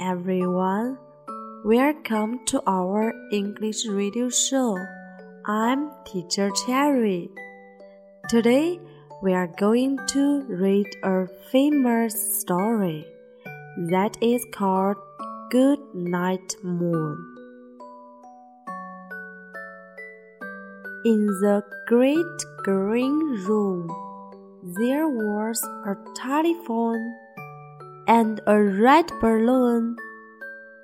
everyone. Welcome to our English radio show. I'm Teacher Cherry. Today we are going to read a famous story that is called Good Night Moon. In the great green room, there was a telephone and a red balloon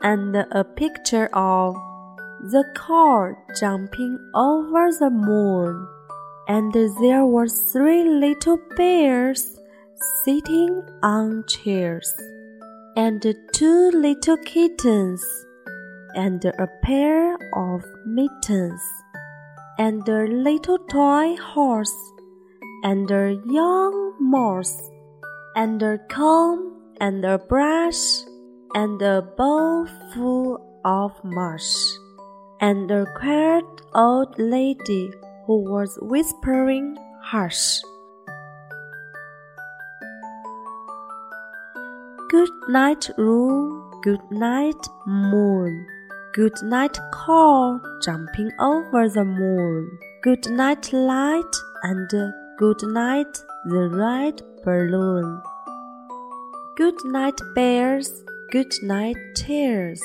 and a picture of the car jumping over the moon. And there were three little bears sitting on chairs, and two little kittens, and a pair of mittens, and a little toy horse, and a young mouse, and a comb and a brush and a bowl full of mush, and a quiet old lady who was whispering harsh. Good night, room, good night, moon. Good night, car jumping over the moon. Good night, light, and good night, the red balloon. Good night, bears. Good night, tears.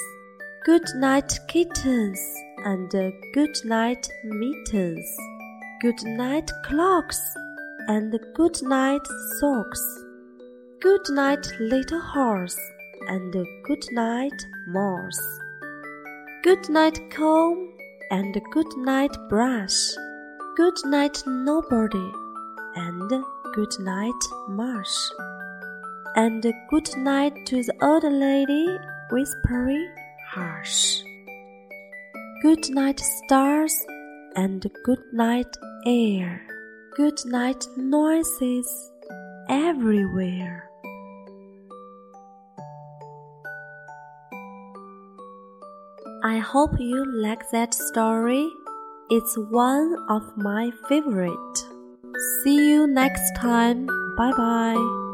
Good night, kittens. And uh, good night, mittens. Good night, clocks. And good night, socks. Good night, little horse. And uh, good night, mouse. Good night, comb. And good night, brush. Good night, nobody. And good night, mush and good night to the old lady, whispering harsh. Good night, stars, and good night, air. Good night, noises everywhere. I hope you like that story. It's one of my favorite. See you next time. Bye bye.